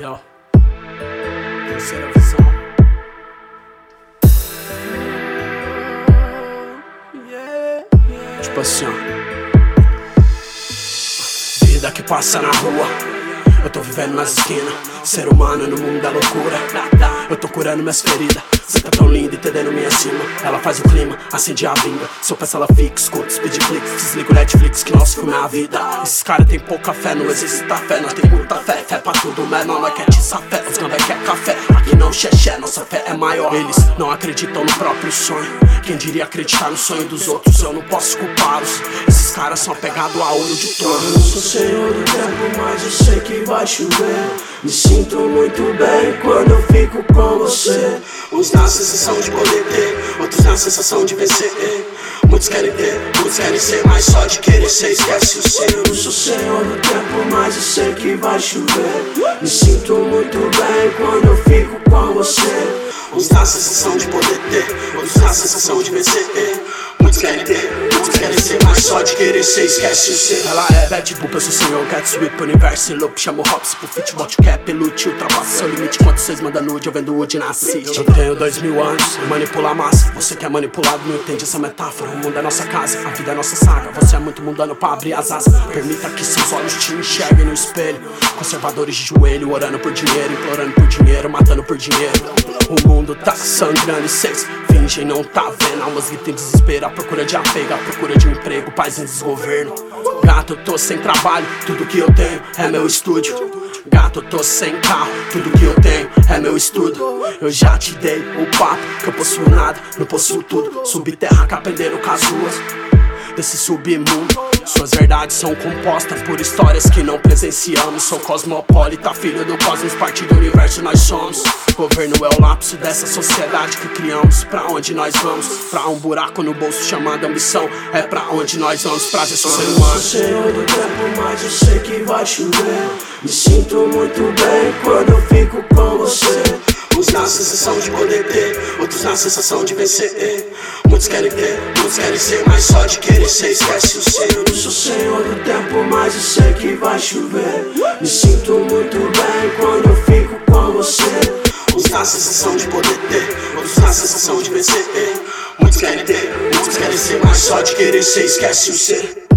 Yo. Terceira visão. Tipo assim, ó. Vida que passa na rua. Eu tô vivendo nas esquinas. Ser humano no mundo da loucura. Eu tô curando minhas feridas. Cê tá tão linda entendendo minha cima. Ela faz o clima, acende a vinga. Se eu peço ela fica, escuta, speed click. Desliga o Netflix que nosso filme é a vida. Esses caras tem pouca fé, não existe fé. Nós tem muita fé, fé pra tudo, menor. Nós quer te fé, os gambé quer café. Aqui não xexé, nossa fé é maior. Eles não acreditam no próprio sonho. Quem diria acreditar no sonho dos outros? Eu não posso culpá-los. Esses caras são apegados a ouro de trono. Eu não sou senhor do tempo, mas eu sei que vai chover. Me sinto muito bem quando eu fico com você. Uns na sensação de poder ter, outros na sensação de vencer. Muitos querem ter, muitos querem ser, mas só de querer ser esquece o ser. Eu não sou senhor do tempo, mas eu sei que vai chover. Me sinto muito bem quando eu fico com você. Uns na sensação de poder ter, outros na sensação de vencer. Muitos querem ter, ser, mas só de querer ser esquece ser. Ela é bad boop, eu sou senhor Cat Sweep, universo loop Chamo hops pro fit, bote cap, lute Ultrapassa seu limite, quanto vocês mandam nude Eu vendo wood na city Eu tenho dois mil anos, manipula a massa. Você que é manipulado, não entende essa metáfora. O mundo é nossa casa, a vida é nossa saga. Você é muito mundano pra abrir as asas. Permita que seus olhos te enxerguem no espelho. Conservadores de joelho, orando por dinheiro Implorando por dinheiro, matando por dinheiro O mundo tá sangrando e cês fingem não tá vendo. Almas gritam em desespero, procura de apego procura de um emprego, paz em desgoverno. Gato, tô sem trabalho, tudo que eu tenho é meu estúdio. Gato, tô sem carro, tudo que eu tenho é meu estudo. Eu já te dei o papo, que eu possuo nada, não possuo tudo. Subi terra, capendeiro com as ruas desse submundo suas verdades são compostas por histórias que não presenciamos. Sou cosmopolita, filho do cosmos, parte do universo nós somos. Governo é o lapso dessa sociedade que criamos. Pra onde nós vamos? Pra um buraco no bolso chamado ambição. É pra onde nós vamos, prazer sou ser humano. Sou senhor do tempo, mas eu sei que vai chover. Me sinto muito bem quando eu fico com você. Uns na sensação de poder ter, outros na sensação de vencer. Muitos querem ter, muitos querem ser, mas só de querer ser esquece o ser. Eu não sou senhor do tempo, mas eu sei que vai chover. Me sinto muito bem quando eu fico com você. Uns na sensação de poder ter, outros na sensação de vencer. Muitos querem ter, muitos querem ser, mas só de querer ser esquece o ser.